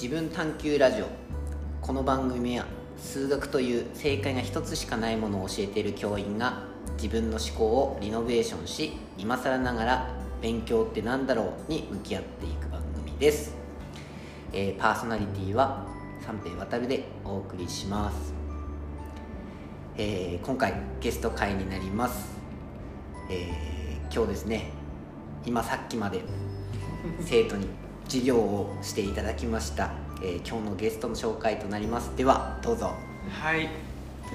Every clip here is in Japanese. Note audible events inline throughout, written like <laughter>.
自分探求ラジオ。この番組は数学という正解が一つしかないものを教えている教員が自分の思考をリノベーションし今更ながら勉強ってなんだろうに向き合っていく番組です、えーパーソナリティは三平渡でお送りします、えー今回ゲスト会になります、えー今日ですね今さっきまで生徒に授業をしていただきました、えー今日のゲストの紹介となります。ではどうぞ。はい、よ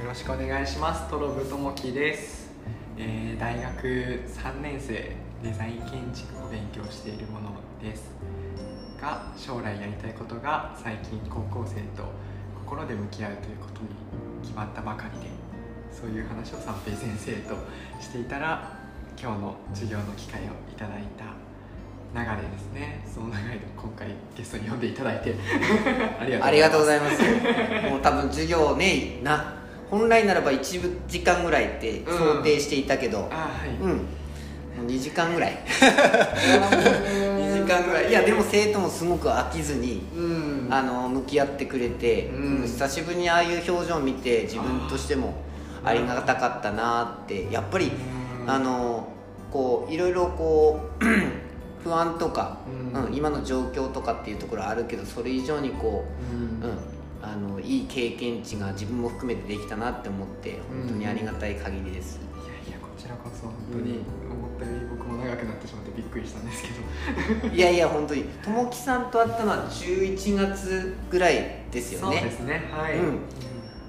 ろしくお願いします。トロブともきです。えー大学3年生デザイン建築を勉強しているものです。が将来やりたいことが最近高校生と心で向き合うということに決まったばかりでそういう話を三平先生としていたら今日の授業の機会をいただいた流れですね。その流れで今回ゲストに呼んでいただいて。<laughs> ありがとうございいます。もう多分授業ねな。本来ならば1時間ぐらいって想定していたけど。ますあはい、うん、もう2時間ぐらい。<laughs> 2時間ぐらい。いやでも生徒もすごく飽きずにうん。あの向き合ってくれて、うん。うん久しぶりにああいう表情を見て自分としてもありがたかったなってやっぱりうん。あのこういろいろこう不安とか、うん。うん今の状況とかっていうところはあるけどそれ以上にこうん。う、うん、あのいい経験値が自分も含めてできたなって思って本当にありがたい限りです、いやいやこちらこそ本当に思ったより僕も長くなってしまってびっくりしたんですけど。<laughs> いやいや本当に。ともきさんと会ったのは11月ぐらいですよね。そうですね。はい、うん。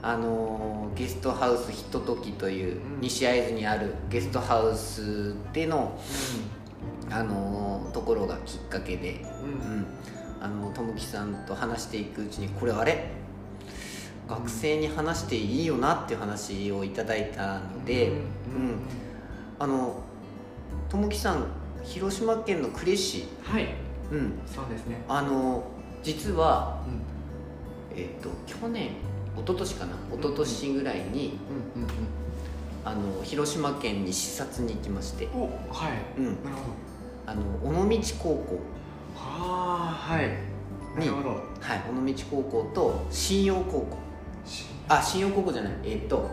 あのーゲストハウスひとときといううん。西会津にあるゲストハウスでの、あのーところがきっかけで、うん。うん。うん、あのともきさんと話していくうちにこれあれ？学生に話していいよなっていう話をいただいたので、うん。あのともきさん広島県の呉市、はい。うん、そうですね。あの実は、うん。えっと去年一昨年かな？一昨年ぐらいに、うん。うん。あの広島県に視察に行きまして、うんおはい。うん、なるあの尾道高校。はあはい。なるほど。はい尾道高校と信用高校。しあ信用高校じゃない。えっ、と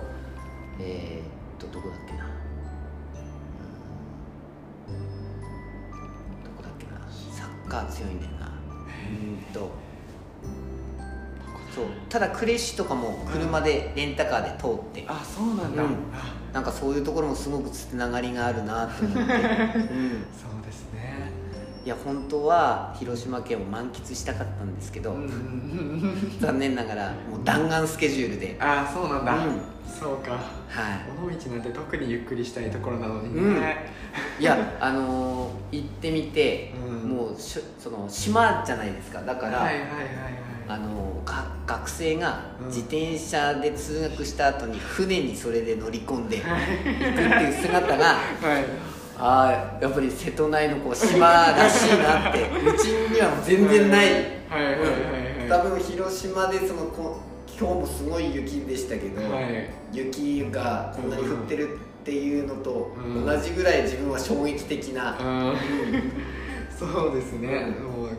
えっ、とどこだっけな。うん。どこだっけな。サッカー強いんだよな。うんと。そう。ただ呉市とかも車でレンタカーで通って、あそうなんだ、うん。あなんかそういうところもすごくつながりがあるなと思って、<laughs> うん、そいや本当は広島県を満喫したかったんですけど、残念ながらもう弾丸スケジュールで、あそうなんだ、うん。そうか。はい。尾道なんて特にゆっくりしたいところなのにね、うん。いやあのー行ってみて、うん。もうしょその島じゃないですか。だから、はいはいはいはい。あのーが学生がうん。自転車で通学した後に船にそれで乗り込んで行くはいっていう姿が <laughs> はいああやっぱり瀬戸内のこう島らしいなって <laughs> うちにはもう全然ない、多分広島でそのこ今日もすごい雪でしたけど、はい。雪がこんなに降ってるっていうのとうん。同じぐらい自分は衝撃的な、うん。<laughs> そうですね、うん。もう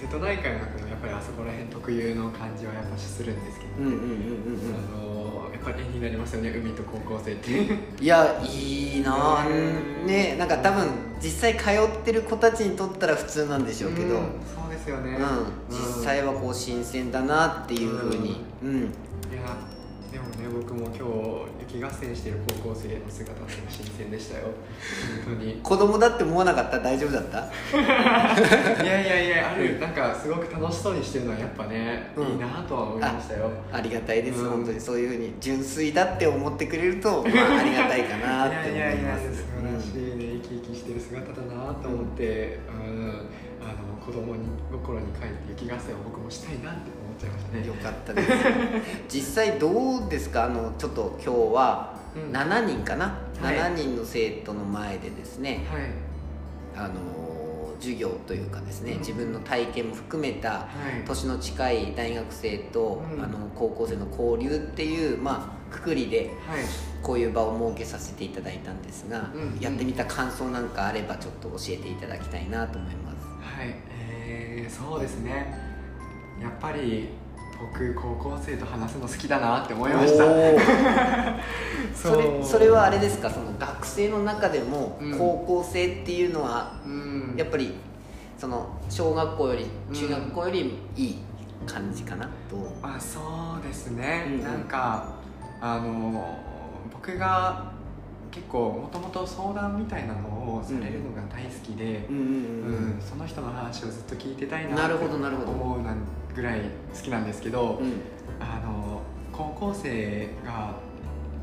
瀬戸内海のやっぱりあそこら辺特有の感じはやっぱするんですけど、うんうんうんうんあのやっぱり絵になりますよね海と高校生って。う <laughs> んいやいいなねなんか多分実際通ってる子たちにとったら普通なんでしょうけど、うんんそうですよね、実際はこう新鮮だなっていうふうに、うん。いやでもね僕も今日雪合戦してる高校生の姿って新鮮でしたよ。本当に。<laughs> 子供だって思わなかった？大丈夫だった？<laughs> いやいやいやある。なんかすごく楽しそうにしてるのはやっぱね、うん。いいなとは思いましたよ。ありがたいです、うん。本当にそういうふうに純粋だって思ってくれると、<laughs> まあ、ありがたいかなって思いいやいやいやます素晴らしいね、生き生きしてる姿だなと思って、うん。あの子供に心に帰って雪合戦を僕もしたいなって思っちゃいましたね。よかったです。実際どうですか？あのちょっと今日はうん。7人かな、はい。7人の生徒の前でですね。はい。あの授業というかですね、うん。自分の体験も含めたはい。年の近い大学生と、うん。あの高校生の交流っていうまあくくりではい。こういう場を設けさせていただいたんですが、うん。やってみた感想なんかあればちょっと教えていただきたいなと思います。はい、えー、そうですねやっぱり僕高校生と話すの好きだなって思いました。<laughs> それそれはあれですか？その学生の中でもうん。高校生っていうのはうん。やっぱりその小学校より中学校よりいい感じかな、どう？まあそうですね、うんうん。なんかあの僕が結構もともと相談みたいなのをされるのが大好きで、その人の話をずっと聞いてたいななるってほどなるほど。思うなんぐらい好きなんですけど、うん。あの高校生が、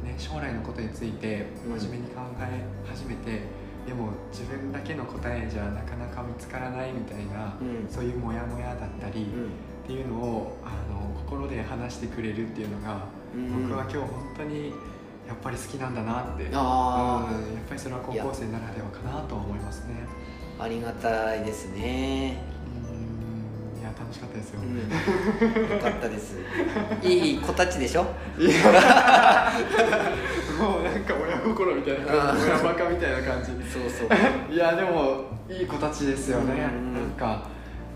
ね、将来のことについてうん。真面目に考え始めて、でも自分だけの答えじゃなかなか見つからないみたいな、うん。そういうモヤモヤだったり、うん。っていうのをあの心で話してくれるっていうのが、うん。僕は今日本当にやっぱり好きなんだなって、あー。うんやっぱりそれは高校生ならではかなとは思いますね。ありがたいですね楽しかったですよ、うん。<laughs> よかったです。いい子たちでしょ？もうなんか親心みたいな感じ。親バカみたいな感じ。そうそう。いやでもいい子たちですよね、うんなんか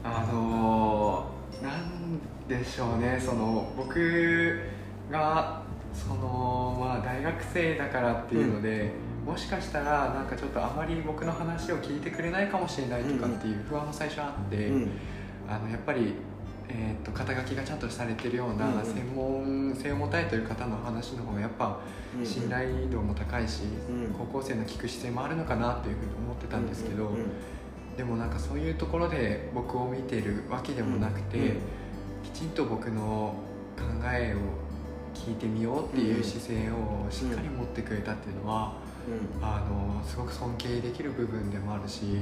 あのーなんでしょうね。その僕がそのまあ大学生だからっていうので、もしかしたらなんかちょっとあまり僕の話を聞いてくれないかもしれないとかっていう不安も最初あって、うんあのやっぱり、えー、と肩書きがちゃんとされてるようなうんうん。専門性を持たれてる方の話の方がやっぱうん信頼度も高いし、うん。高校生の聞く姿勢もあるのかなというふうに思ってたんですけど、うんうんでもなんかそういうところで僕を見てるわけでもなくて、うんきちんと僕の考えを聞いてみようっていう姿勢をしっかり持ってくれたっていうのは、あのすごく尊敬できる部分でもあるし、うんうん。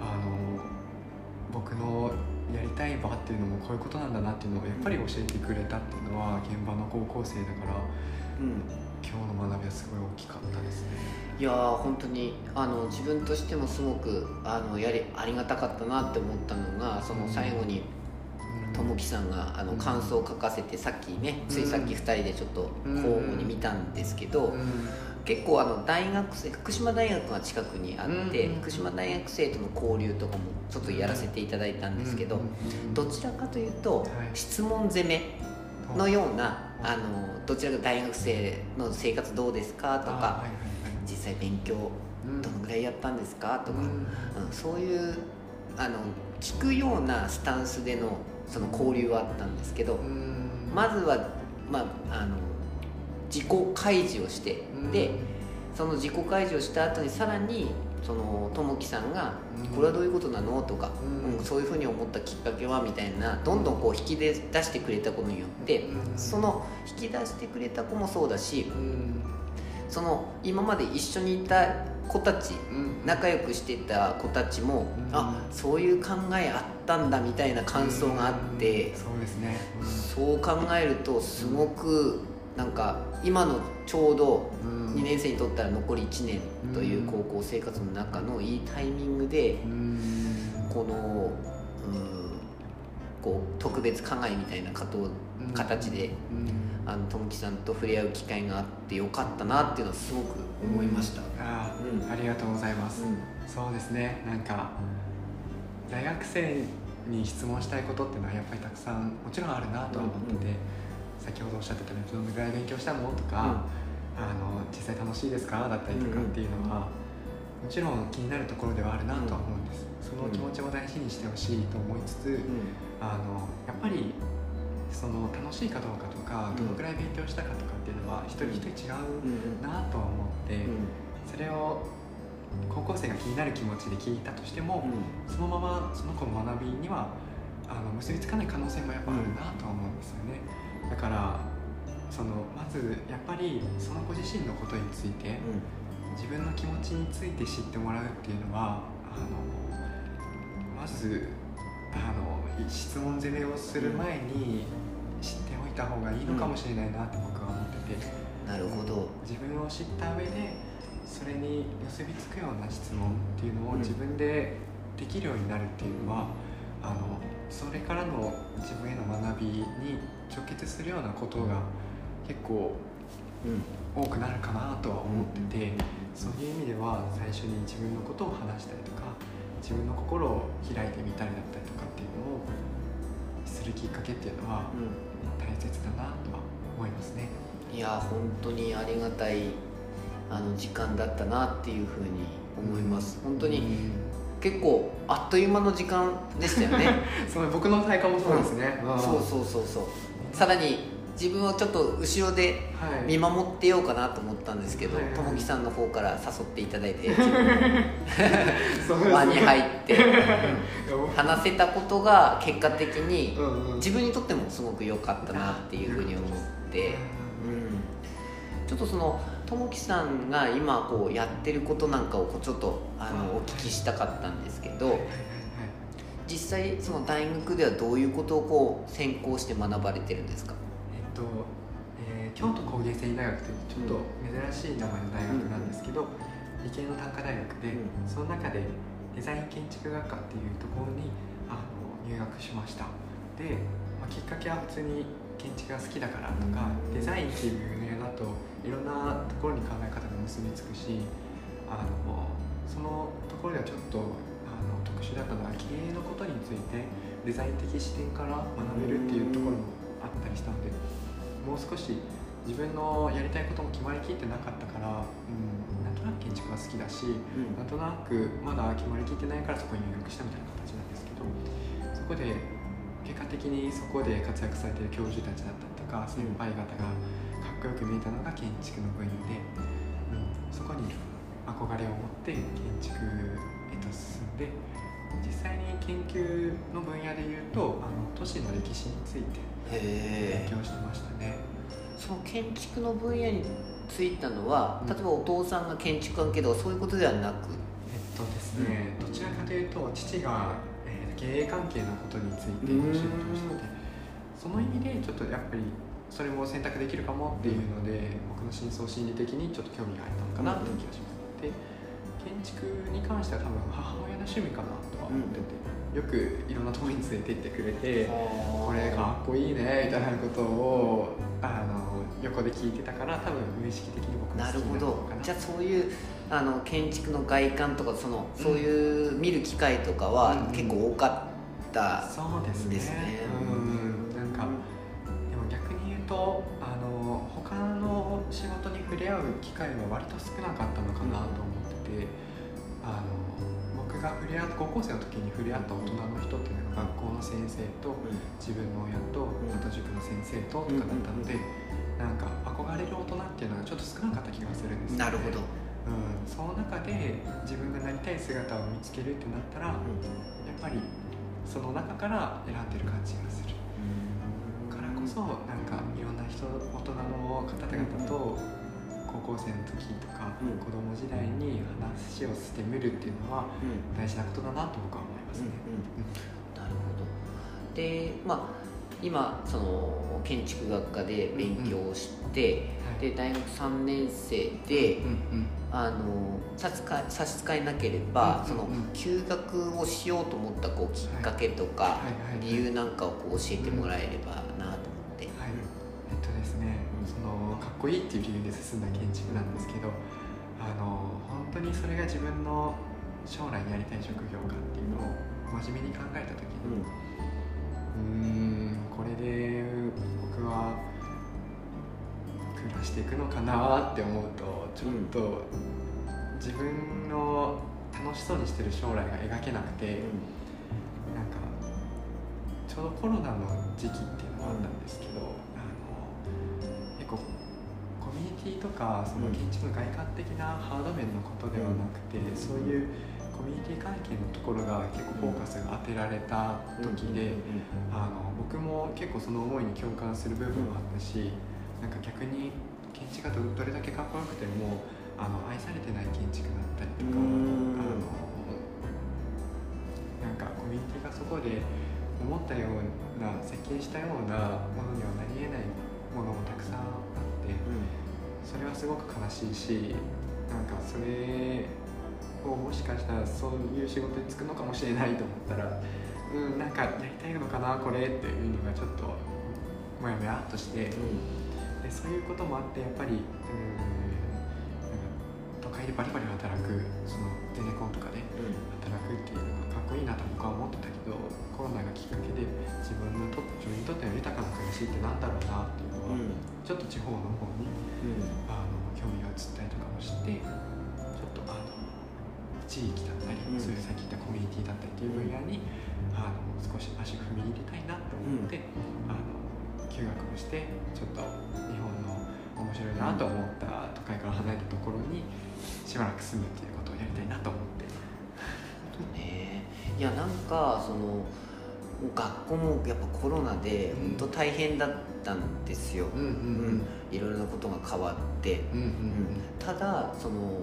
あの僕のやりたい場っていうのもこういうことなんだなっていうのをやっぱり教えてくれたっていうのは現場の高校生だからうん。今日の学びはすごい大きかったですね。いやー本当にあの自分としてもすごくあのやりありがたかったなって思ったのがその最後にともきさんがあのうん。感想を書かせてさっきねついさっき2人でちょっとうん。交互に見たんですけど、うん結構あの大学生福島大学が近くにあって、うん福島大学生との交流とかもちょっとやらせていただいたんですけど、うんどちらかというと、はい。質問攻めのようなあのどちらか大学生の生活どうですかとか、実際勉強うんどのぐらいやったんですかとか、うん。うんそういうあの聞くようなスタンスでのその交流はあったんですけど、うん。まずは、まあ、あの自己開示をして、うん。でその自己開示をした後にさらにそのともきさんがうん「これはどういうことなの?」とか、うん。うんそういうふうに思ったきっかけはみたいなどんどんこう引き出してくれたことによって、うん。その引き出してくれた子もそうだしうん。その今まで一緒にいた子たちうん。仲良くしてた子たちも、うん。あそういう考えあったんだみたいな感想があってうん、そうですね。そう考えるとすごくなんか今のちょうどうん。2年生にとったら残り1年という高校生活の中のいいタイミングでうん。このうんこう特別課外みたいな形でうん。あのともきさんと触れ合う機会があってよかったなっていうのはすごく思いました。あありがとうございます、うん。そうですね。なんか大学生に質問したいことっていうのはやっぱりたくさんもちろんあるなとは思ってて、先ほどおっしゃってたようにどのぐらい勉強したの？とか、あの実際楽しいですか？だったりとかっていうのは、もちろん気になるところではあるなとは思うんです、その気持ちを大事にしてほしいと思いつつ、あのやっぱりその楽しいかどうかとか、うん。どのぐらい勉強したかとかっていうのは一人一人違ううんうんなとは思って、うん。それを高校生が気になる気持ちで聞いたとしても、うん。そのままその子の学びにはあの結びつかない可能性もやっぱあるなとは思うんですよね、だからそのまずやっぱりその子自身のことについて、自分の気持ちについて知ってもらうっていうのはあのまずあの質問攻めをする前に知っておいた方がいいのかもしれないなって僕は思ってて、なるほど。自分を知った上でそれに結びつくような質問っていうのをうん自分でできるようになるっていうのは、あのそれからの自分への学びに直結するようなことが結構うん。多くなるかなとは思ってて、そういう意味では最初に自分のことを話したりとか自分の心を開いてみたりだったりとかっていうのをするきっかけっていうのはう大切だなとは思いますね。ん、いや本当にありがたいあの時間だったなっていうふうに思います。本当に結構あっという間の時間でしたよね。<laughs> その僕の体感もそうですね。ん。そうそうそうそう。さらに自分はちょっと後ろではい。見守ってようかなと思ったんですけどともきさんの方から誘っていただいて <laughs> そうですね輪に入って話せたことが結果的に自分にとってもすごく良かったなっていうふうに思って、うん、ちょっとそのともきさんが今こうやってることなんかをこうちょっとあのお聞きしたかったんですけど実際その大学ではどういうことをこう専攻して学ばれてるんですか？えっと、えー京都工芸繊維大学というちょっと珍しい名前の大学なんですけど、理系の短科大学で、うん。その中でデザイン建築学科っていうところにあの入学しました。で、まあ、きっかけは普通に建築が好きだからとか、デザインっていう分野だといろんなところに考え方が結びつくしあのそのところではちょっとあの特殊だったのは経営のことについてデザイン的視点から学べるっていうところもあったりしたのでもう少し自分のやりたいことも決まりきってなかったから、うん、なんとなく建築が好きだしなんとなくまだ決まりきってないからそこに入学したみたいな形なんですけどそこで的にそこで活躍されている教授たちだったりとか先輩方がかっこよく見えたのが建築の分野で、うん、そこに憧れを持って建築へと進んで実際に研究の分野でいうとあの都市の歴史について勉強してましたね。その建築の分野についたのはうん。例えばお父さんが建築関係とかそういうことではなく？えっとですね、どちらかというと父が、えー経営関係のことについてしててその意味でちょっとやっぱりそれも選択できるかもっていうので、僕の深層心理的にちょっと興味が入ったのかなっていう気がします。で建築に関しては多分母親の趣味かなとは思ってて、よくいろんなところに連れて行ってくれて、これかっこいいねみたいなことをあの横で聞いてたから多分無意識的に僕も好きなるほどなのかなじゃあそういうあの建築の外観とかそのそういう見る機会とかはうん。結構多かった、そうですね。ですね。うん。なんかでも逆に言うとあの他の仕事に触れ合う機会は割と少なかったのかなと思ってて、あの僕が触れ合っ高校生の時に触れ合った大人の人っていうのが学校の先生と自分の親とん。あと塾の先生ととかだったので、なんか憧れる大人っていうのがちょっと少なかった気がするんですよね。なるほど、うん、その中で自分がなりたい姿を見つけるってなったら、やっぱりその中から選んでる感じがする。からこそなんかいろんな人大人の方々と高校生の時とか、うん。子供時代に話をしてみるっていうのはうん。大事なことだなと僕は思いますね。なるほど。でまあ今その建築学科で勉強をして、はい。で大学3年生で、うんうんあの差し差し支えなければ、うんうんうん。その休学をしようと思ったこうきっかけとか、理由なんかをこう教えてもらえればなと思って、はい、えっとですね、そのかっこいいっていう理由で進んだ建築なんですけどあの本当にそれが自分の将来にやりたい職業かっていうのを真面目に考えた時にうーんこれで僕は暮らしていくのかなって思うとちょっと自分の楽しそうにしてる将来が描けなくて、なんかちょうどコロナの時期っていうのがあったんですけど、あの結構コミュニティとかその建築の外観的なハード面のことではなくて、そういうコミュニティ関係のところが結構フォーカスが当てられた時で、あの僕も結構その思いに共感する部分もあったし、なんか逆に建築家とどれだけかっこよくてもあの愛されてない建築だったりとか、うん。あのなんかコミュニティがそこで思ったような設計したようなものにはなり得ないものもたくさんあってそれはすごく悲しいしなんかそれをもしかしたらそういう仕事に就くのかもしれないと思ったらうんなんかやりたいのかなこれっていうのがちょっともやもやっとしてでそういうこともあってやっぱりうんなんか都会でバリバリ働くそのゼネコンとかで働くっていうのがかっこいいなと僕は思ってたけどコロナがきっかけで自分にとっしってなんだろうなっていうのは、うん。ちょっと地方の方にあの興味が移ったりとかもして地域だったり、うん。そういうさっき言ったコミュニティだったりっていう分野に、あの少し足踏み入れたいなと思って、あの休学をしてちょっと日本の面白いなと思った都会から離れたところにしばらく住むっていうことをやりたいなと思って。ねいやなんかその学校もやっぱコロナでうん。本当大変だったんですよ、うんうんいろいろなことが変わって、うんうん。うん。ただその、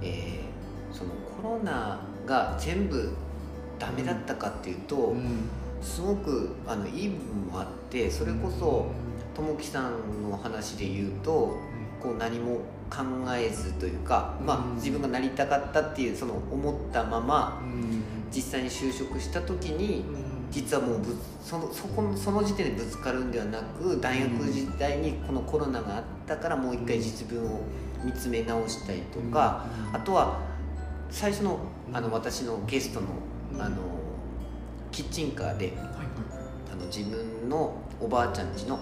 えーそのコロナが全部ダメだったかっていうと、うん。うんすごくあのいい部分もあってそれこそともきさんの話で言うとこう何も考えずというか、まあ、うん。自分がなりたかったっていうその思ったまま実際に就職した時にうん。実はもうぶそのそこのその時点でぶつかるんではなく大学時代にこのコロナがあったからもう一回実分を見つめ直したりとか、あとは最初のあの私のゲストのあのキッチンカーであの自分のおばあちゃん家の、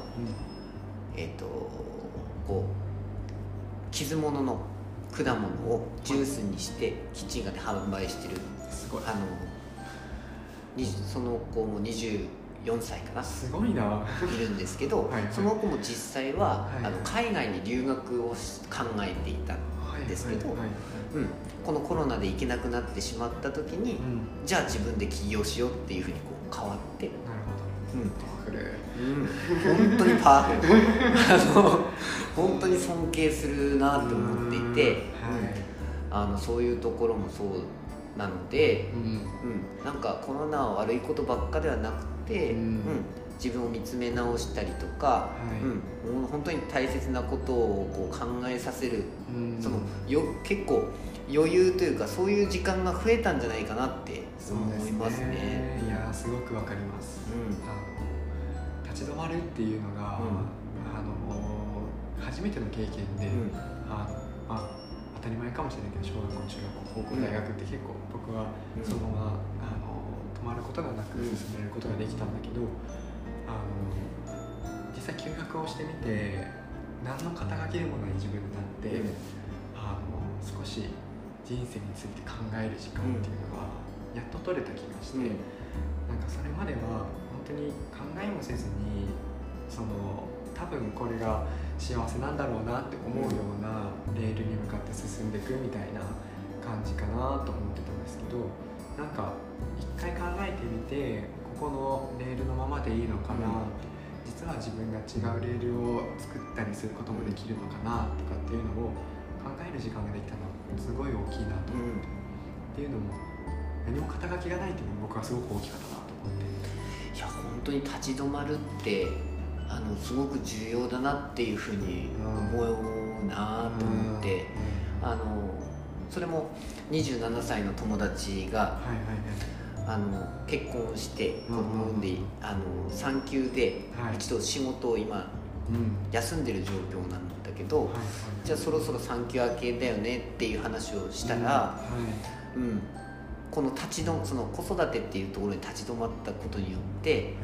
えー、とこう傷物の果物をジュースにしてキッチンカーで販売してるすごい。あのにその子も24歳かな。すごいな。いるんですけどはいはい。その子も実際は、はい。あの海外に留学をし考えていた、ですけどはいこのコロナで行けなくなってしまった時に、うん、じゃあ自分で起業しようっていうふうにこう変わって、なるほど。うん。パワフル。うん、本当にパワフル <laughs> あの本当に尊敬するなって思っていて、はい。あのそういうところもそうなので、うん。うん、なんかコロナは悪いことばっかではなくて、うん。うん。自分を見つめ直したりとか、はい。うん、もう本当に大切なことをこう考えさせる、うん。そのよ結構余裕というかそういう時間が増えたんじゃないかなって思いますね。いやーすごくわかります。うん。あの立ち止まるっていうのが、あの初めての経験で、うん。あのまあ当たり前かもしれないけど小学校中学校高校大学って結構僕はうん。そのまま、あの止まることがなくうん。進めることができたんだけど、あの実際休学をしてみて何の肩書きでもない自分になって、あの少し人生について考える時間っていうのがやっと取れた気がして、うん。なんかそれまでは本当に考えもせずにその多分これが幸せなんだろうなって思うようなレールに向かって進んでいくみたいな感じかなと思ってたんですけどなんか一回考えてみてここのレールのままでいいのかな、実は自分が違うレールを作ったりすることもできるのかなとかっていうのを考える時間ができたのはすごい大きいなと。思って、っていうのも何も肩書きがないっていうのも僕はすごく大きかったなと思って。いや本当に立ち止まるってあのすごく重要だなっていうふうに思うなと思って、あのそれも27歳の友達があの結婚して子うんうん。供を産んで、あの産休ではい。一度仕事を今休んでる状況なんだけど、はいはい。じゃあそろそろ産休明けだよねっていう話をしたら、はうん。この立ち止その子育てっていうところに立ち止まったことによっていはいはい。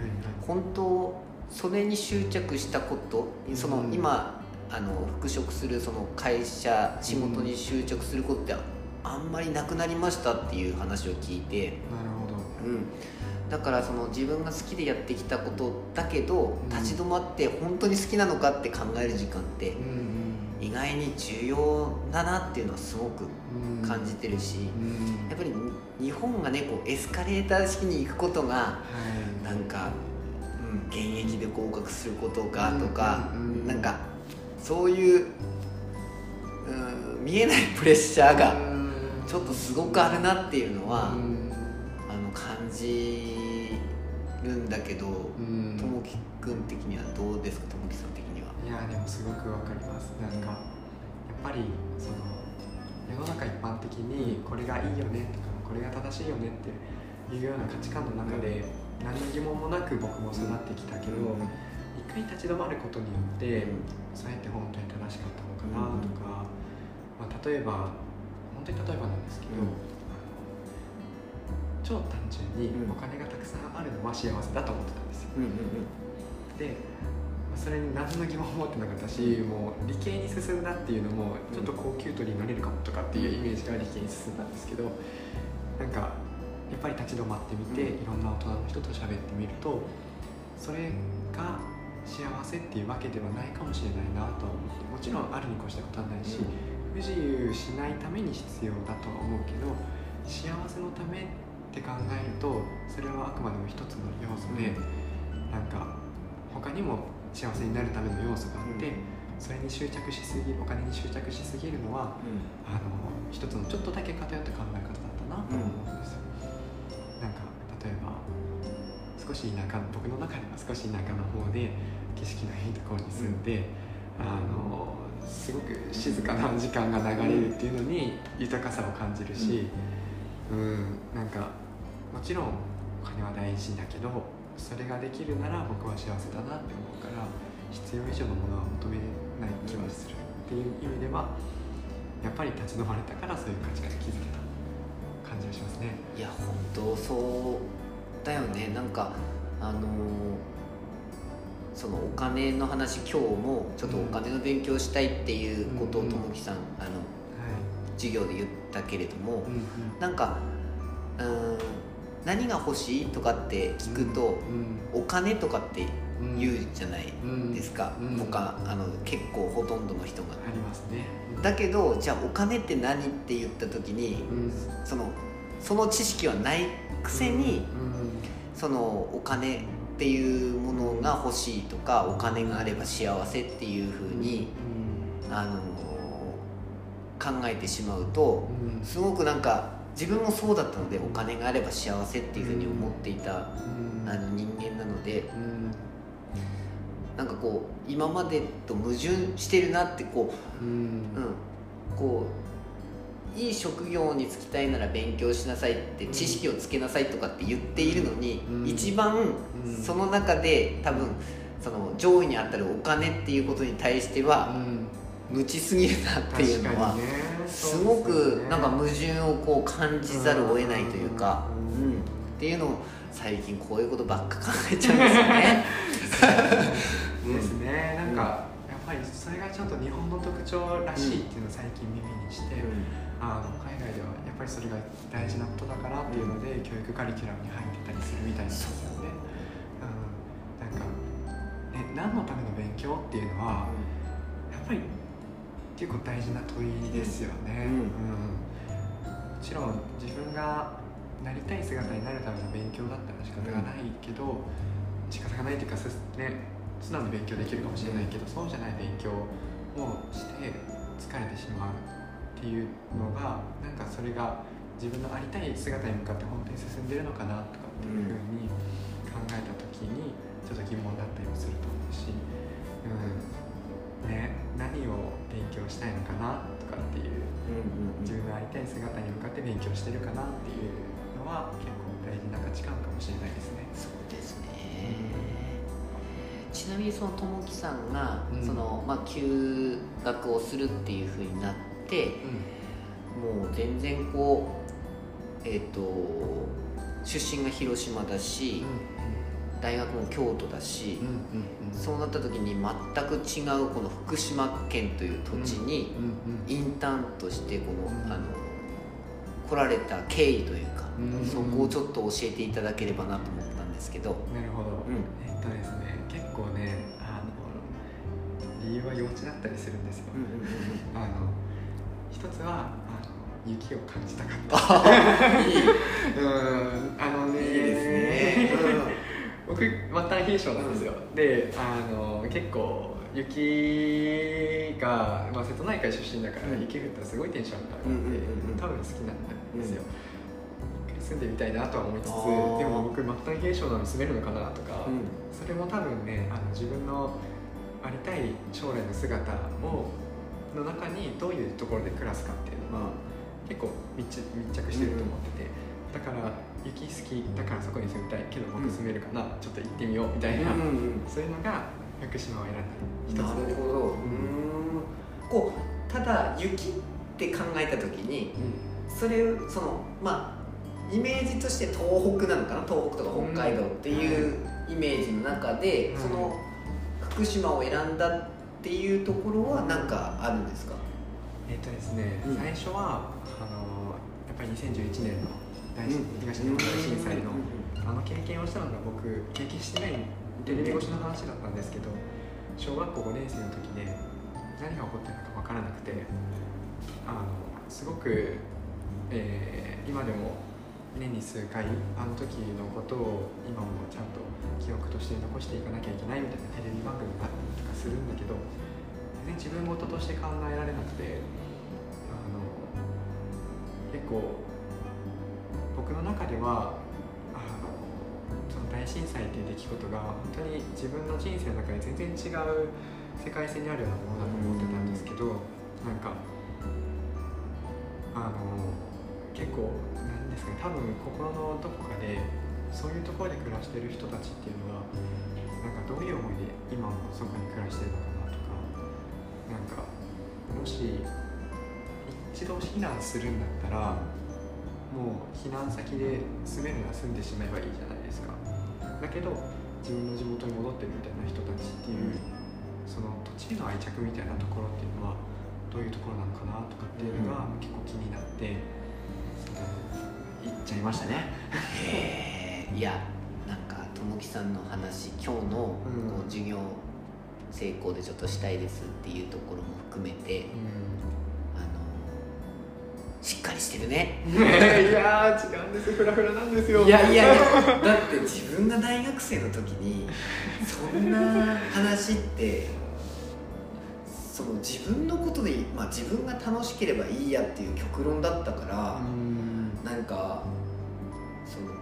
本当それに執着したことそのうん。今あの復職するその会社仕事に執着することってあんまりなくなりましたっていう話を聞いて、なるほどうん、だからその自分が好きでやってきたことだけどうん。立ち止まって本当に好きなのかって考える時間ってうん意外に重要だなっていうのはすごくうん。感じてるしうん。やっぱり日本がねこうエスカレーター式に行くことがはい。なんか、うん、現役で合格することがとか、なんかそういう、うん、見えないプレッシャーがうん。ちょっとすごくあるなっていうのは、じるんだけどうん。ともきくん的にはどうですか？ともきさん的には。いやでもすごくわかります。なんかやっぱりその世の中一般的にこれがいいよねとかこれが正しいよねっていうような価値観の中で何の疑問もなく僕も育ってきたけど一回立ち止まることによってそうやって本当に正しかったのかなとか、まあ、例えば本当に例えばなんですけど、うん超単純にうん。お金がたくさんあるのは幸せだと思ってたんですよ。うんうんでそれに何の疑問も持ってなかったしもう理系に進んだっていうのもちょっと高級取りに乗れるかもとかっていうイメージから理系に進んだんですけどなんかやっぱり立ち止まってみて、いろんな大人の人と喋ってみるとそれが幸せっていうわけではないかもしれないなとは思ってもちろんあるに越したことはないし、不自由しないために必要だとは思うけど幸せのためって考えるとそれはあくまでも一つの要素で、なんか他にも幸せになるための要素があって、それに執着しすぎるお金に執着しすぎるのはあの一つのちょっとだけ偏った考え方だったなと思うんですよ、なんか例えば少し田舎僕の中では少し田舎の方で景色のいいところに住んで、あのすごく静かな時間が流れるっていうのに豊かさを感じるし、うん、なんかもちろんお金は大事だけどそれができるなら僕は幸せだなって思うから必要以上のものは求めない気はするっていう意味ではやっぱり立ち止まれたからそういう価値観に気づけた感じがしますね。いや本当そうだよね。なんかあのーそのお金の話今日もちょっとお金の勉強したいっていうことをうんともきさんあのはい。授業で言ったけれどもうん。なんかうーん何が欲しい？とかって聞くとお金とかってうん言うじゃないうん。ですか。うん。他あの結構ほとんどの人が。ありますね。だけどじゃあお金って何って言った時にうん。そのその知識はないくせに、うん。そのお金っていうものが欲しいとかお金があれば幸せっていうふうに、あの考えてしまうとうん。すごくなんか自分もそうだったのでお金があれば幸せっていうふうに思っていた、うん。あの人間なのでうん。なんかこう今までと矛盾してるなってこうん。う、うん、こういい職業に就きたいなら勉強しなさいって知識をつけなさいとかって言っているのに、うん。一番うん。その中で多分その上位にあたるお金っていうことに対しては無知すぎるなっていうのはすごくなんか矛盾をこう感じざるを得ないというか、ううん。ん、っていうのを最近こういうことばっか考えちゃうんですよね。う <laughs> んですね。なんかやっぱりそれがちょっと日本の特徴らしいっていうのを最近耳にして、あの海外ではやっぱりそれが大事なことだからっていうので、教育カリキュラムに入ってたりするみたいなんですよね。う。ん、なんか、ね、何のための勉強っていうのはやっぱり結構大事な問いですよね。うん。うん。もちろん自分がなりたい姿になるための勉強だったら仕方がないけど、仕方がないというかすね。素直に勉強できるかもしれないけど、そうじゃない勉強をして疲れてしまうっていうのがなんかそれが自分のありたい姿に向かって本当に進んでるのかなとかっていうふうに考えた時にちょっと疑問だったりもすると思うし、うんね、何を勉強したいのかなとかっていう自分のありたい姿に向かって勉強してるかなっていうのは結構大事な価値観かもしれないですね。そうですね。ちなみにそのともきさんが、うん。そのまあ、休学をするっていうふうになってもう全然こうえっ、と出身が広島だし、大学も京都だし、そうなった時に全く違うこの福島県という土地にインターンとしてこの、うんあの来られた経緯というか、うんそこをちょっと教えていただければなと思ったんですけど、なるほど、うん。えっとですね結構ねあの理由は幼稚だったりするんですよ、あの一つはあの雪を感じたかった。<laughs> うん。あのねいいですね、僕末端冷え性なんですよ、であの結構雪が、まあ、瀬戸内海出身だから、うん。雪降ったらすごいテンションが上がって、多分好きなんですよ、住んでみたいなとは思いつつでも僕末端冷え性なのに住めるのかなとか、うん。それも多分ねあの自分のありたい将来の姿をの中にどういうところで暮らすかっていうのは、結構密着密着してると思ってて、だから雪好きだからそこに住みたいけど僕住めるかな、ちょっと行ってみようみたいな、うんうんそういうのが福島を選んだ一つ。なるほど。うん。こうただ雪って考えた時にそれそのまあイメージとして東北なのかな？東北とか北海道っていうイメージの中で、うん。その福福島を選んだっていうところは何かあるんですか？えっとですね、うん。最初はあのやっぱり2011年の大震東日本大震災のあの経験をしたのが僕経験してないテレビ越しの話だったんですけど小学校5年生の時で何が起こってるのか分からなくてあのすごく、えー今でも年に数回あの時のことを今もちゃんと記憶として残していかなきゃいけないみたいなテレビ番組があったりとかするんだけど全然自分事として考えられなくてあの結構僕の中ではあその大震災っていう出来事が本当に自分の人生の中で全然違う世界線にあるようなものだと思ってたんですけどなんかあの結構なんですかね多分心のどこかでそういうところで暮らしてる人たちっていうのはなんかどういう思いで今もそこに暮らしてるのかなとかなんかもし一度避難するんだったらもう避難先で住めるのは住んでしまえばいいじゃないですか。だけど自分の地元に戻ってるみたいな人たちっていうその土地への愛着みたいなところっていうのはどういうところなのかなとかっていうのが結構気になってその行っちゃいましたね。へえいやなんかともきさんの話今日の授業成功でちょっとしたいですっていうところも含めてあのしてるね。いやー違うんですフラフラなんですよ。いやいやいやだって自分が大学生の時にそんな話ってその自分のことで、まあ、自分が楽しければいいやっていう極論だったから、うん。なんかその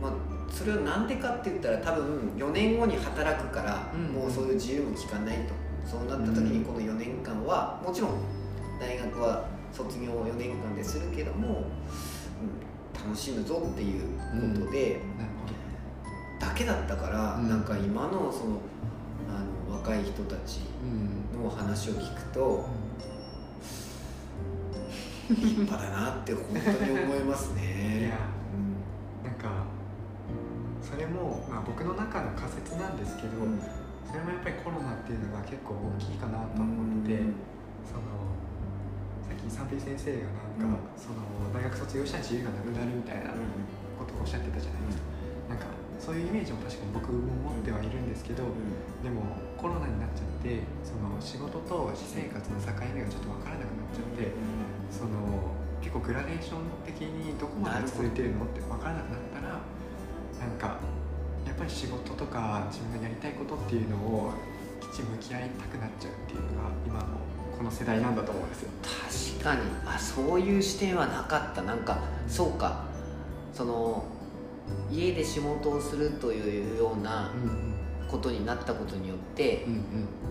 まあそれはなんでかって言ったら多分4年後に働くから、うん。もうそういう自由も聞かないと。そうなった時にこの4年間はもちろん大学は卒業4年間でするけども、うん、楽しむぞっていうことで、なるほど。だけだったから、うん。なんか今のそのあの若い人たちうん。の話を聞くと立派だなって本当に思いますいね。<laughs> やなんかそれも、まあ、僕の中の仮説なんですけど、うん。それもやっぱりコロナっていうのが結構大きいかなと思ってて、その三平先生がなんか、その大学卒業したら自由がなくなるみたいなことをおっしゃってたじゃないですか、なんかそういうイメージも確かに僕も持ってはいるんですけど、でもコロナになっちゃってその仕事と私生活の境目がちょっと分からなくなっちゃってその結構グラデーション的にどこまで続いてるのって分からなくなったらなんかやっぱり仕事とか自分がやりたいことっていうのをきち向き合いたくなっちゃうっていうのが今のこの世代なんだと思うんですよ。確かに。あそういう視点はなかった。なんかそうか。その家で仕事をするというようなうんことになったことによってうんうん。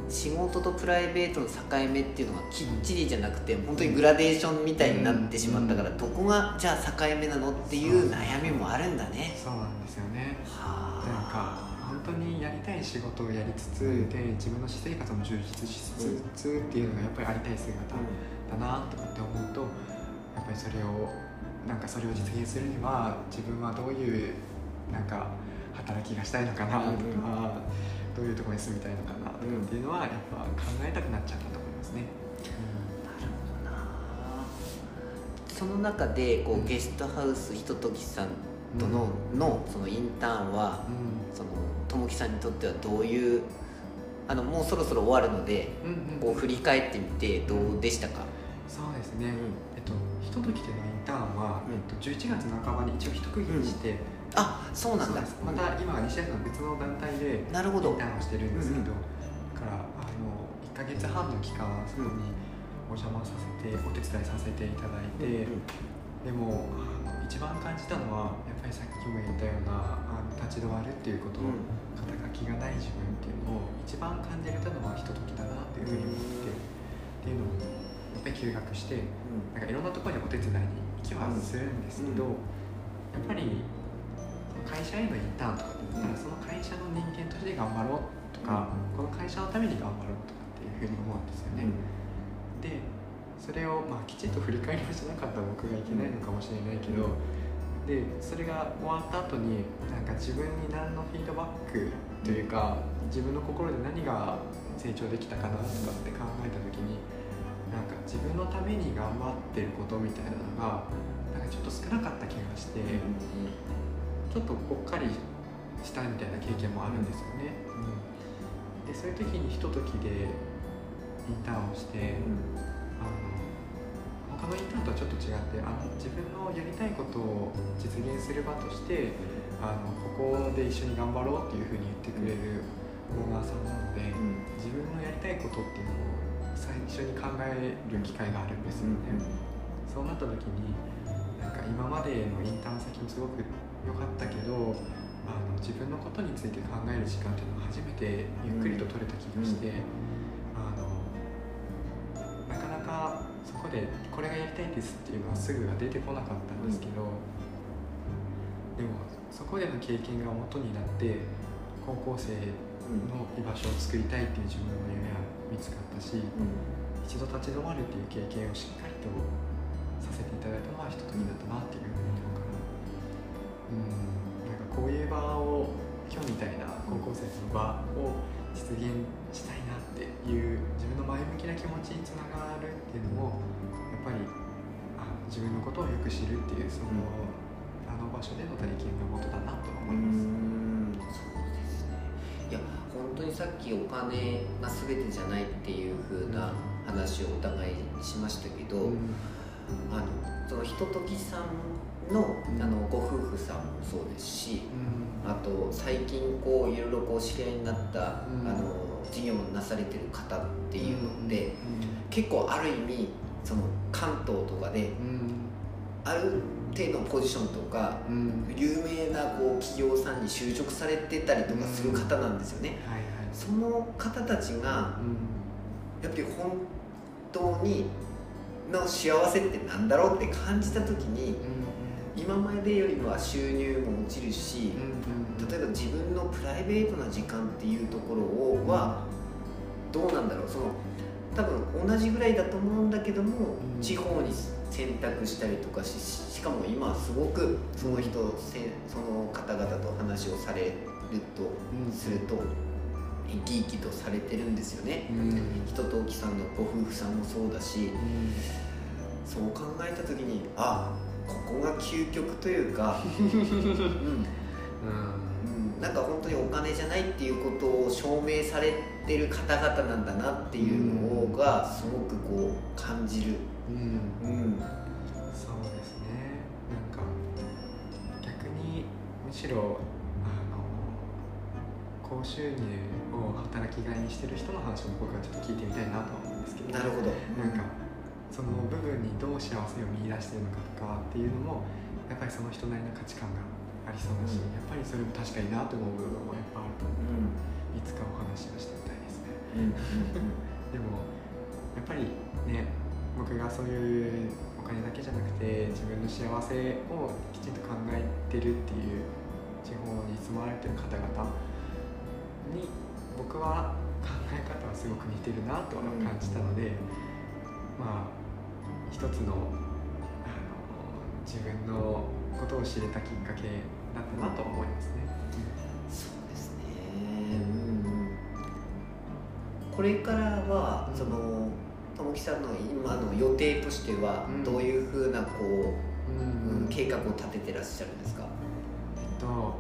仕事とプライベートの境目っていうのがきっちりじゃなくて本当にグラデーションみたいになってしまったからどこがじゃあ境目なのっていう悩みもあるんだね。そうなんですよね。はなんか本当にやりたい仕事をやりつつで自分の私生活も充実しつつっていうのがやっぱりありたい姿だなとかって思うとやっぱりそれをなんかそれを実現するには自分はどういうなんか働きがしたいのかなとか、どういうところに住みたいのかなとかっていうのはやっぱ考えたくなっちゃったと思いますね。なるほどな。その中でこうゲストハウスひとときさんとの,、のそのインターンはうん。そのともきさんにとってはどういうあのもうそろそろ終わるのでうんうん。こう振り返ってみてどうでしたか、そうですね、えっと、ひとときでのインターンは、うん。えっと、11月半ばに一応一区切りして、あそうなんだ。また今西田さん別の団体でなるほど。インターンをしてるんですけど、だからあの1か月半の期間そこにお邪魔させてお手伝いさせていただいて、でもあの一番感じたのはさっきも言ったようなあの立ち止まるっていうこと、肩書きがない自分っていうのを一番感じれたのはひとときだなっていうふうに思って、っていうのをやっぱり休学してなんかいろんなところにお手伝いに行きはするんですけど、やっぱり会社へのインターンとかって言ったら、その会社の人間として頑張ろうとか、この会社のために頑張ろうとかっていうふうに思うんですよね。でそれを、まあ、きちんと振り返りをしなかった僕がいけないのかもしれないけど、でそれが終わった後になんか自分に何のフィードバックというか自分の心で何が成長できたかなとかって考えた時になんか自分のために頑張ってることみたいなのがなんかちょっと少なかった気がして、ちょっとぽっかりしたみたいな経験もあるんですよね。うん、でそういう時にひとときでインターンをして、あの他のインターンとはちょっと違ってあの自分のやりたいことを実現する場としてあのここで一緒に頑張ろうっていうふうに言ってくれるオーナーさんなので、自分のやりたいことっていうのを最初に考える機会があるんですよね。そうなった時になんか今までのインターン先もすごく良かったけどあの自分のことについて考える時間っていうのが初めてゆっくりと取れた気がして、あでこれがやりたいですっていうのはすぐは出てこなかったんですけど、でもそこでの経験が元になって高校生の居場所を作りたいっていう自分の夢は見つかったし、一度立ち止まるっていう経験をしっかりとさせていただいたのはひとときだったなっていうふうに思うから。うん。なんかこういう場を今日みたいな高校生の場を実現したいなっていう自分の前向きな気持ちにつながるっていうのもぱりあ自分のことをよく知るっていうその、あの場所での体験が元だなと思います。そうですね。いや本当にさっきお金が全てじゃないっていう風な話をお互いしましたけど、うん。あのそのひとときさんのあのご夫婦さんもそうですしうん。あと最近こういろいろこう知り合いになった、うん。あの事業もなされてる方っていうのって、うん。結構ある意味その関東とかでうん。ある程度のポジションとかうん。有名なこう企業さんに就職されてたりとかする方なんですよね、はいはい。その方たちがうん。やっぱり本当にの幸せってなんだろうって感じた時に今までよりは収入も落ちるし例えば自分のプライベートな時間っていうところをはどうなんだろう？その多分同じぐらいだと思うんだけども、うん。地方に選択したりとかししかも今すごくその人せその方々と話をされるとすると生き生きとされてるんですよね。人と木さんのご夫婦さんもそうだしそう考えた時にあここが究極というか、<laughs> うん。うん、なんか本当にお金じゃないっていうことを証明されてる方々なんだなっていうのがすごくこう感じる、うん、そうですね。なんか逆にむしろあの高収入を働きがいにしてる人の話も僕はちょっと聞いてみたいなと思うんですけどなるほど。なんかその部分にどう幸せを見出してるのかとかっていうのもやっぱりその人なりの価値観がありそうだし、うん。やっぱりそれも確かになと思う部分もやっぱあると思ういつかお話をしてみたいですねうんでもやっぱりね僕がそういうお金だけじゃなくて自分の幸せをきちんと考えてるっていう地方に住まわれてる方々に僕は考え方はすごく似てるなとは感じたので、まあ一つのあの自分のことを知れたきっかけだったなと思いますね。これからはそのともきさんの今の予定としてはうん。どういうふうなこう、うん。うん計画を立ててらっしゃるんですか、えっと、あの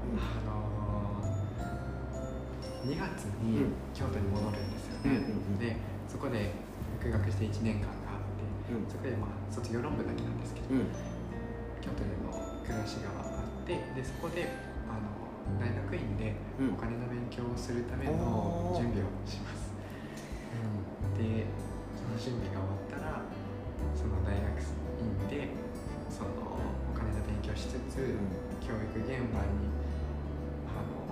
2月にうん。京都に戻るんですよね、うんでそこで復学して1年間があってうん。そこでまあ卒業論文だけなんですけど、うん。京都での暮らしがあってでそこであの大学院でうん。お金の勉強をするための準備をします、うん、でその準備が終わったらその大学院でそのお金の勉強しつつ、教育現場にあの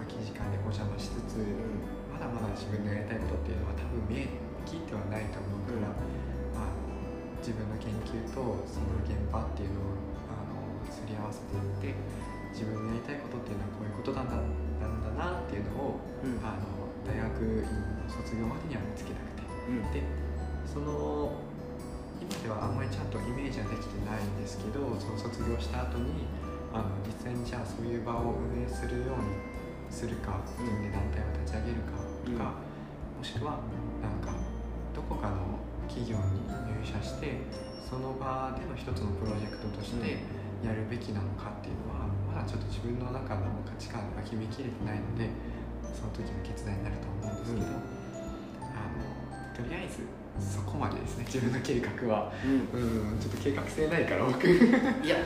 空き時間でお邪魔しつつまだまだ自分のやりたいことっていうのは多分見え聞いてはないと思うから、あの自分の研究とその現場っていうのをあのすり合わせていって自分のやりたいことっていうのはこういうことなんだなんだなっていうのを、うん。あの大学院の卒業までには見つけたくて。うんでその今ではあんまりちゃんとイメージはできてないんですけどその卒業した後にあの実際にじゃあそういう場を運営するようにするか自分で団体を立ち上げるかとか、もしくはなんかどこかの企業に入社してその場での一つのプロジェクトとしてやるべきなのかっていうのはまだちょっと自分の中の価値観が決めきれてないのでその時の決断になると思うんですけど、あのとりあえずそこまでですね自分の計画は。うん。ちょっと計画性ないから僕。いや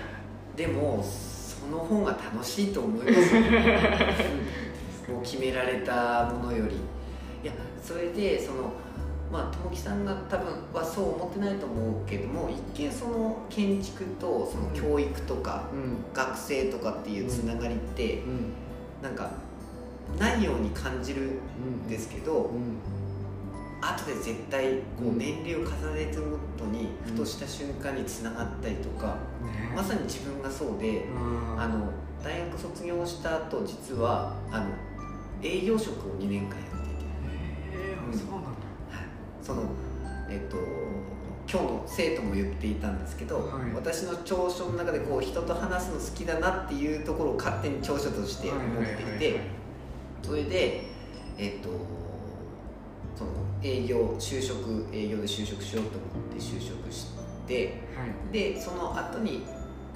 でもその方が楽しいと思いますよ、う <laughs> んもう決められたものより。いやそれでそのまあ友樹さんが多分はそう思ってないと思うけども一見その建築とその教育とかうん学生とかっていうつながりってうんなんかないように感じるうんんですけどうん後で絶対こううん。年齢を重ねてごとにふとした瞬間につながったりとかね。まさに自分がそうでうん。あの大学卒業した後実はあの営業職を2年間やっていて。へえうん。そうなんだ。そのえっと今日の生徒も言っていたんですけど、はい。私の長所の中でこう人と話すの好きだなっていうところを勝手に長所として思っていて、はいはいはいはい。それでえっとその営業就職営業で就職しようと思って就職してはい。でその後に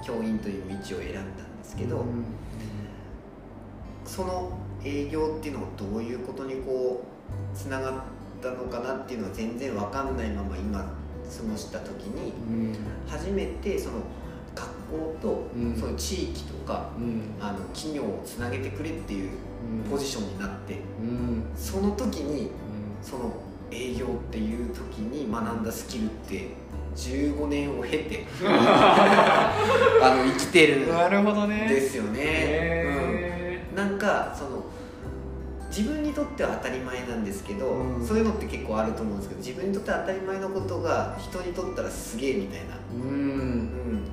教員という道を選んだんですけど、うん。その営業っていうのをどういうことにこうつながったのかなっていうのは全然わかんないまま今過ごした時にうん。初めてその学校とうん。そういう地域とかうん。あの企業をつなげてくれっていうポジションになってうん。その時にその営業っていう時に学んだスキルって15年を経て <laughs> あの生きてるんなるほどね。ですよね。へうん、なんかその自分にとっては当たり前なんですけど、うん。そういうのって結構あると思うんですけど自分にとっては当たり前のことが人にとったらすげえみたいな、ーううん。ん、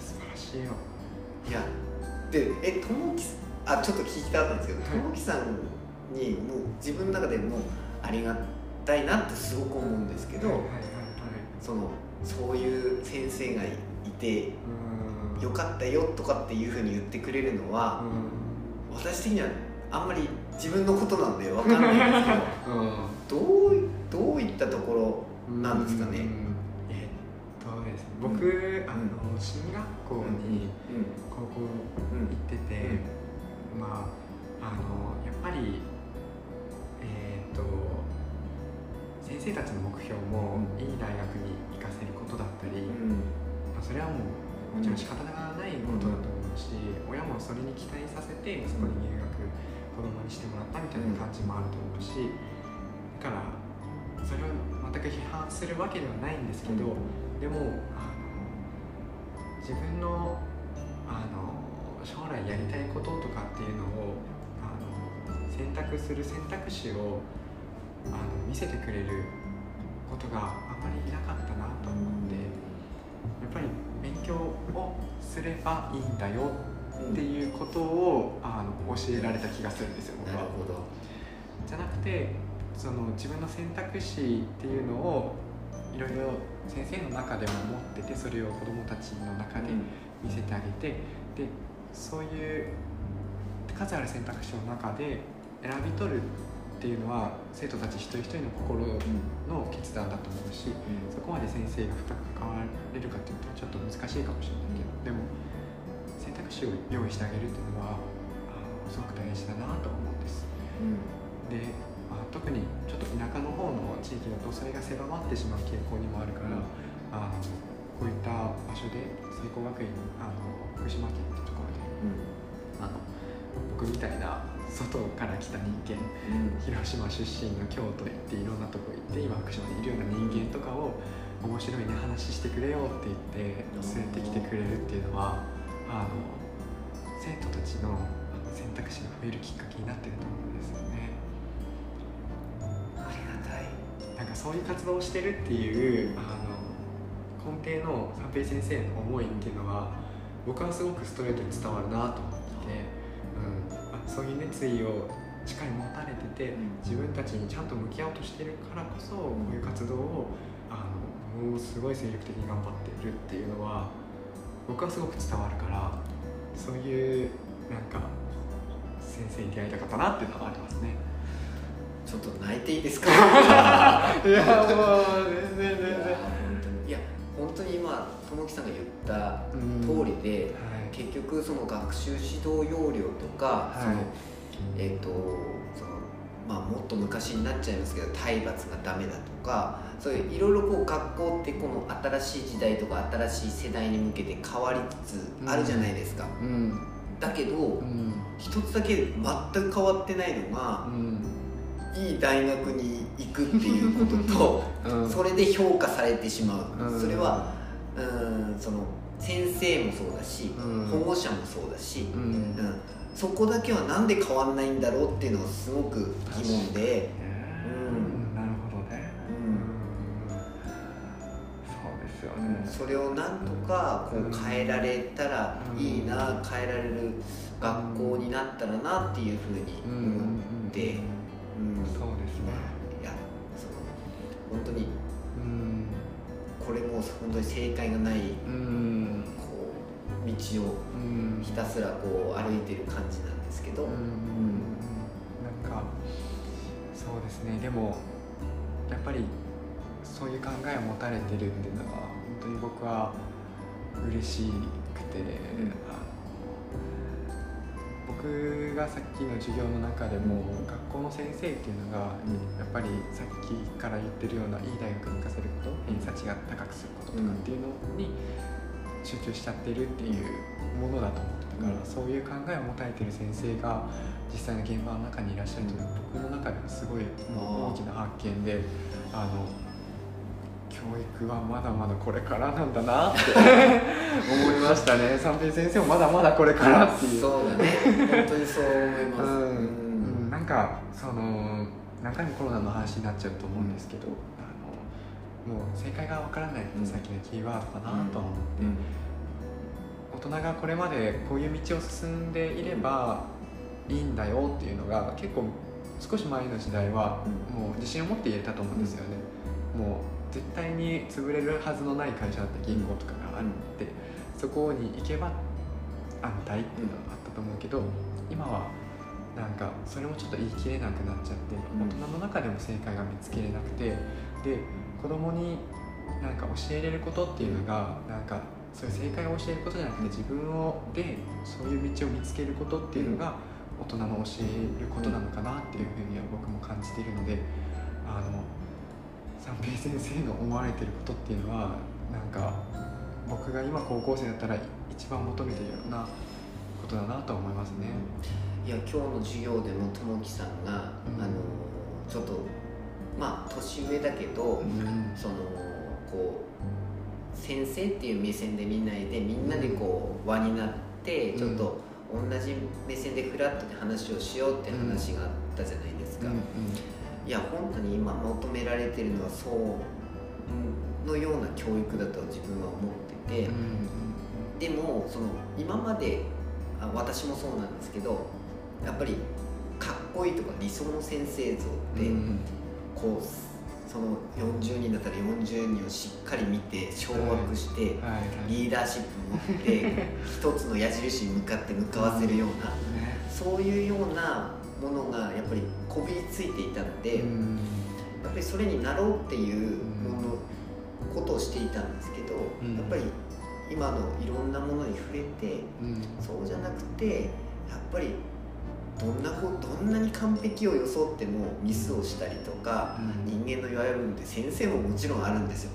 素晴らしいよ。いやでえともきあちょっと聞きたかったんですけどはい。ともきさんにもう自分の中でもありがたいなってすごく思うんですけど、はいはいはいそのそういう先生がいてうん。よかったよとかっていうふうに言ってくれるのは、う私的にはあんまり自分のことなんでわかんないんですけどんうん。どういどういったところなんですかね？僕、あの進学校にうん。高校うん行ってて、まああのやっぱりえっと先生たちの目標もうんいい大学に行かせることだったり、うん。まあ、それはもうもちろん仕方がないことだと思うし、親もそれに期待させてそこに入学子供にしてもらったみたいな感じもあると思うしだからそれを全く批判するわけではないんですけど、でもあの自分のあの将来やりたいこととかっていうのをあの選択する選択肢をあの見せてくれることがあんまりなかったなと思ってやっぱり勉強をすればいいんだよっていうことをあの教えられた気がするんですよ僕は。なるほど。じゃなくてその自分の選択肢っていうのをいろいろ先生の中でも持っててそれを子どもたちの中で見せてあげてでそういう数ある選択肢の中で選び取るっていうのは生徒たち一人一人の心の決断だと思うしそこまで先生が深く関われるかっていうとちょっと難しいかもしれないけどでも選択肢を用意してあげるっていうのはあのすごく大事だなと思うんです。で、まあ、特にちょっと田舎の方の地域だとそれが狭まってしまう傾向にもあるから、あのこういった場所で聖光学院あの福島県ってところであの僕みたいな外から来た人間広島出身の京都行っていろんなとこ行って今福島にいるような人間とかを面白いね話してくれよって言って連れてきてくれるっていうのはあの生徒たちの選択肢が増えるきっかけになってると思うんですよね。ありがたい。なんかそういう活動をしてるっていうあの根底の三平先生の思いっていうのは僕はすごくストレートに伝わるなと思ってて、うん、あそういう熱意をしっかり持たれてて自分たちにちゃんと向き合おうとしてるからこそこういう活動をあのもうすごい精力的に頑張ってるっていうのは僕はすごく伝わるからそういうなんか先生に出会いたかったなっていうのはありますね。ちょっと泣いていいですか？<laughs> いやもう全然全然。いや本当に今友樹さんが言った通りで、はい結局その学習指導要領とか、はい。そのえっ、とそのまあもっと昔になっちゃいますけど体罰がダメだとかそういういろいろこう学校ってこの新しい時代とか新しい世代に向けて変わりつつあるじゃないですか、うん。だけどうん。一つだけ全く変わってないのがうん。いい大学に行くっていうことと <laughs> うん。それで評価されてしまう、うん。それはうんその先生もそうだし、うん。保護者もそうだし、うん。うん。そこだけはなんで変わんないんだろうっていうのがすごく疑問で、うん。なるほどね。うん。そうですよね。それをなんとかこう変えられたらいいな、変えられる学校になったらなっていうふうに思って、うん。そうですね。いやその本当にうんこれも本当に正解がないうん。こう道をうん。ひたすらこう歩いてる感じなんですけど、うん。なんかそうですね。でもやっぱりそういう考えを持たれてるっていうのは本当に僕は嬉しくて、あの僕がさっきの授業の中でも学校の先生っていうのがやっぱりさっきから言ってるようないい大学に行かせること偏差値が高くすることとかっていうのに集中しちゃってるっていうものだと思ってたから、うん。そういう考えを持たれてる先生が実際の現場の中にいらっしゃるというのは僕の中ではすごい大きな発見であの教育はまだまだこれからなんだなって思いましたね。<laughs> 三平先生もまだまだこれからっていう。そうだね。本当にそう思います、うん。うん。うんなんかその何回もコロナの話になっちゃうと思うんですけど、あのもう正解がわからないってさっきのキーワードかなとは思って、大人がこれまでこういう道を進んでいればいいんだよっていうのが結構少し前の時代はもう自信を持って言えたと思うんですよね、もう絶対に潰れるはずのない会社だって銀行とかがあって、そこに行けば安泰っていうのがあったと思うけど今はなんかそれもちょっと言い切れなくなっちゃってうん大人の中でも正解が見つけれなくてで子供になんか教えれることっていうのがなんかそういう正解を教えることじゃなくて自分をでそういう道を見つけることっていうのが大人の教えることなのかなっていうふうには僕も感じているのであの三平先生の思われてることっていうのはなんか僕が今高校生だったら一番求めてるようなことだなと思いますね。いや今日の授業でも友樹さんが、うん。あのちょっとまあ年上だけど、うん。そのこう先生っていう目線で見ないでみんなでこう輪になってうん。ちょっと同じ目線でフラットで話をしようって話があったじゃないですか、いや本当に今求められてるのはそうのような教育だと自分は思ってて、でもその今まであ私もそうなんですけどやっぱりかっこいいとか理想の先生像って、こうその40人だったら40人をしっかり見て掌握して、リーダーシップ持って <laughs> 一つの矢印に向かって向かわせるような、ね。そういうようなものがやっぱりこびりついていたので、うん。やっぱりそれになろうっていうもの、ことをしていたんですけど、うん。やっぱり今のいろんなものに触れてうん。そうじゃなくてやっぱりどんなこどんなに完璧を装ってもミスをしたりとか、人間の弱い部分って先生ももちろんあるんですよ。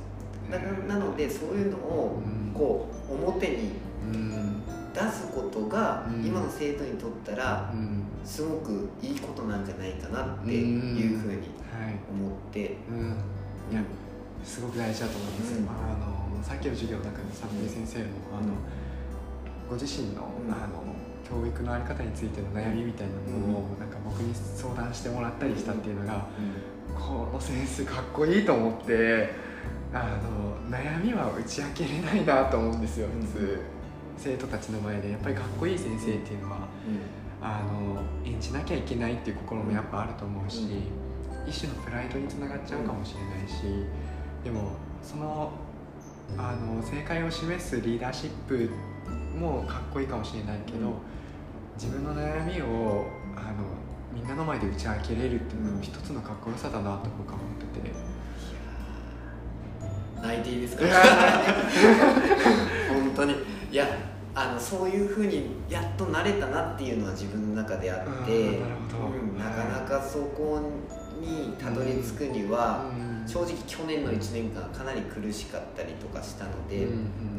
ななのでそういうのをうん。こう表にうん。出すことがうん。今の生徒にとったらうんすごくいいことなんじゃないかなっていうふうにはい。思って。うん。いやすごく大事だと思います、うん。あのさっきの授業の中で三平先生のあのご自身の,、うん。あの教育の在り方についての悩みみたいなものを、なんか僕に相談してもらったりしたっていうのが、この先生かっこいいと思ってあの悩みは打ち明けれないなと思うんですよ普通、生徒たちの前で。やっぱりかっこいい先生っていうのはあの演じなきゃいけないっていう心もやっぱあると思うし、一種のプライドにつながっちゃうかもしれないしでもそのあの正解を示すリーダーシップもかっこいいかもしれないけど、自分の悩みをあのみんなの前で打ち明けれるっていうのも一つのかっこよさだなと僕は思ってて。泣いていいですか？<laughs> 本当に。いやあのそういうふうにやっと慣れたなっていうのは自分の中であってうんなかなかそこにたどり着くには、うん。正直去年の1年間かなり苦しかったりとかしたので、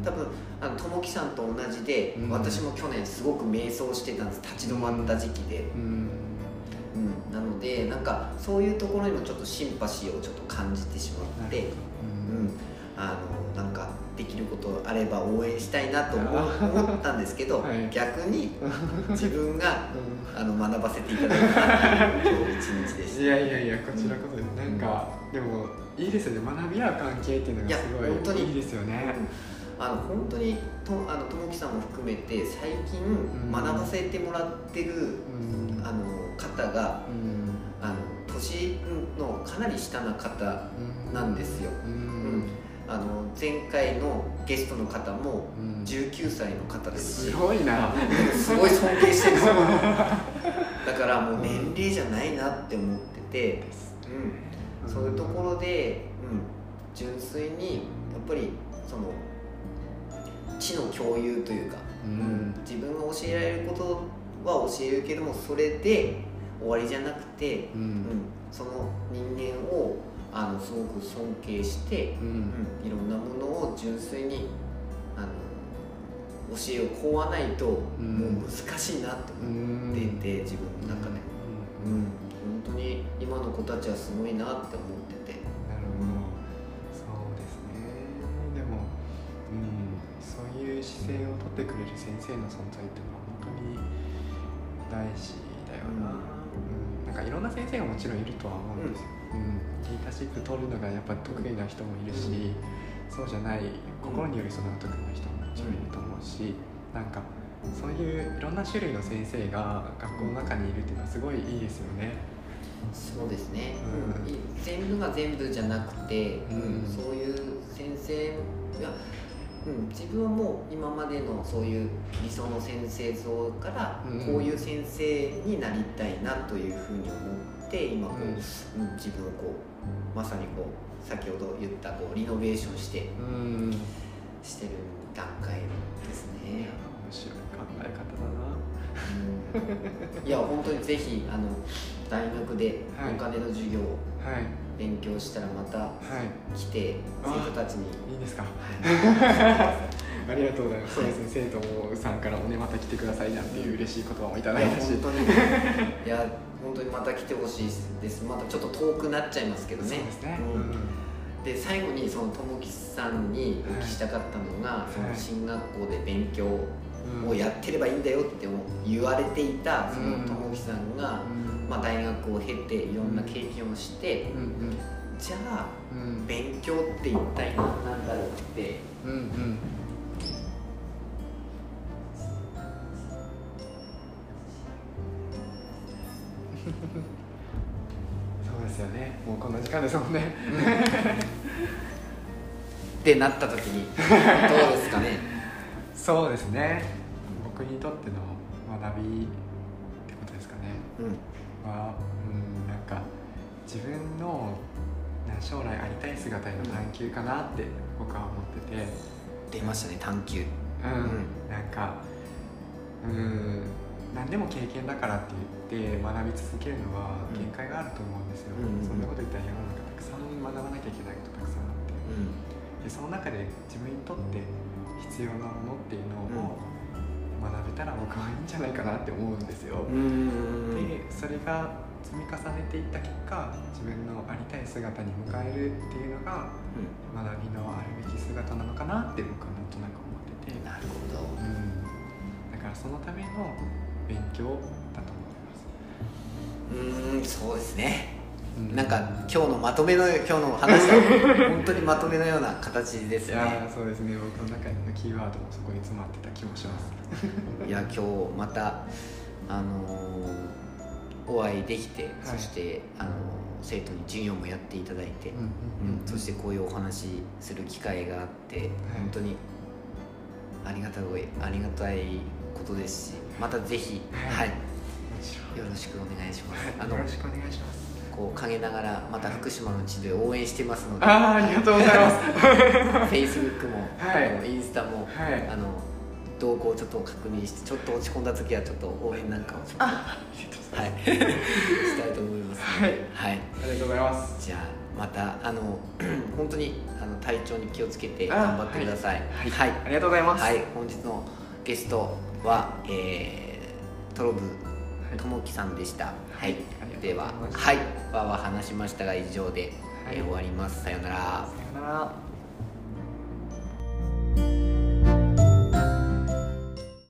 多分あの友樹さんと同じで、うん。私も去年すごく迷走してたんです。立ち止まった時期で、なのでなんかそういうところにもちょっとシンパシーをちょっと感じてしまって、うん、あのなんかできることあれば応援したいなと思ったんですけど、はい。逆に <laughs> 自分がうあの学ばせていただいた今日一日でした。いやいやいやこちらこそです。なんか、でもいいですよね。学び合う関係っていうのがすいや本当に。ごいいいですよね。あの本当にとあの友樹さんも含めて最近ん。学ばせてもらってる、うん。あの方がうん。あの年のかなり下な方なんですよ、ううん。んあの前回のゲストの方もうん。19歳の方です。しすごいな。すごい尊敬してる。<laughs> だからもう年齢じゃないなって思ってて、うん、そういうところで、うん、純粋にやっぱりその知の共有というか、うん。自分が教えられることは教えるけどもそれで終わりじゃなくて、ううんん、その人間をあのすごく尊敬して、ううん。ん、いろんなものを純粋にあの教えをこうはないと、うん。もう難しいなと思っていて、自分の中で、うん、本当に今の子たちはすごいなって思ってて。なるほど。そうですね。でも、うん、そういう姿勢をとってくれる先生の存在っていうのは本当に大事だよな、うんなんかいろんな先生がもちろんいるとは思うんですよ、うん。リーダーシップ取るのがやっぱり得意な人もいるし、そうじゃない心に寄り添うのが得意な人ももちろんいると思うし、なんかそういういろんな種類の先生が学校の中にいるっていうのはすごいいいですよね。そうですね、うん。い全部が全部じゃなくて、うん。そういう先生が、うん、自分はもう今までのそういう理想の先生像から、うんこういう先生になりたいなというふうに思って今こう、うん。うん自分をこうまさにこう先ほど言ったこうリノベーションしてうん。面してる段階ですね。白い考え方だな。うん。いや本当にぜひあの大学ではいお金の授業をはい勉強したらまたはい。来てあ生徒たちに。いいですか？はい。<laughs> ありがとうございます。そうですね。生徒もさんからもねまた来てくださいなんていう嬉しい言葉もいたいやだいたし。本当に。<laughs> いや本当にまた来てほしいです。またちょっと遠くなっちゃいますけどね。そうですね。うん。で最後にその友樹さんにお聞きしたかったのが、その進学校で勉強うん。をやってればいいんだよって言われていたその友樹さんが、うんまあ、大学を経ていろんな経験をして、うんじゃあうんうん勉強って一体何なんだろうってうんうん。<laughs> そうですよね。もうこんな時間ですもんね。ってなった時にどうですかね？<laughs> そうですね。僕にとっての学びってことですかね。うんは、うん、なんか自分のな将来ありたい姿への探求かなって僕は思ってて、出ましたね探求。うんなんかうん何でも経験だからって言って学び続けるのはうん。限界があると思うんですよ、うんそんなこと言ったら世の中たくさん学ばなきゃいけないことたくさんあって。でその中で自分にとって必要なものっていうのを学べたら僕はいいんじゃないかなって思うんですよ、うん。うんでそれが積み重ねていった結果自分のありたい姿に迎えるっていうのが学びのあるべき姿なのかなって僕はなんとなく思ってて、なるほど。うん、だからそのための勉強だと思います、うーんそうですね。うなんか今日のまとめの今日の話は <laughs> 本当にまとめのような形ですいねそうですね。僕の中のキーワードもそこに詰まってた気もします。<laughs> いや今日またあのーお会いできて、そしてあのー生徒に授業もやっていただいて、うんうんそしてこういうお話しする機会があって、本当にありがたいありがたいことですしまたぜひははい。い、もちろんよろしくお願いします、あはいのよろしくお願いしますこう陰ながらまた福島の地で応援してますので。ああありがとうございます。<laughs> Facebook も、はい。あのインスタも、はい。あの動向をちょっと確認してちょっと落ち込んだ時はちょっと応援なんかをちょっとありがとうございます。はいしたいと思いますはい。はい、ありがとうございます。じゃあまたあの <clears throat> 本当にあの体調に気をつけてあ頑張ってください。はい。はい、ありがとうございます。はい。本日のゲストは、えー、トロブはい。ともきさんでした。はい、でははい、わーわー話しましたが以上で、はいえー終わります。さようなら。さよなら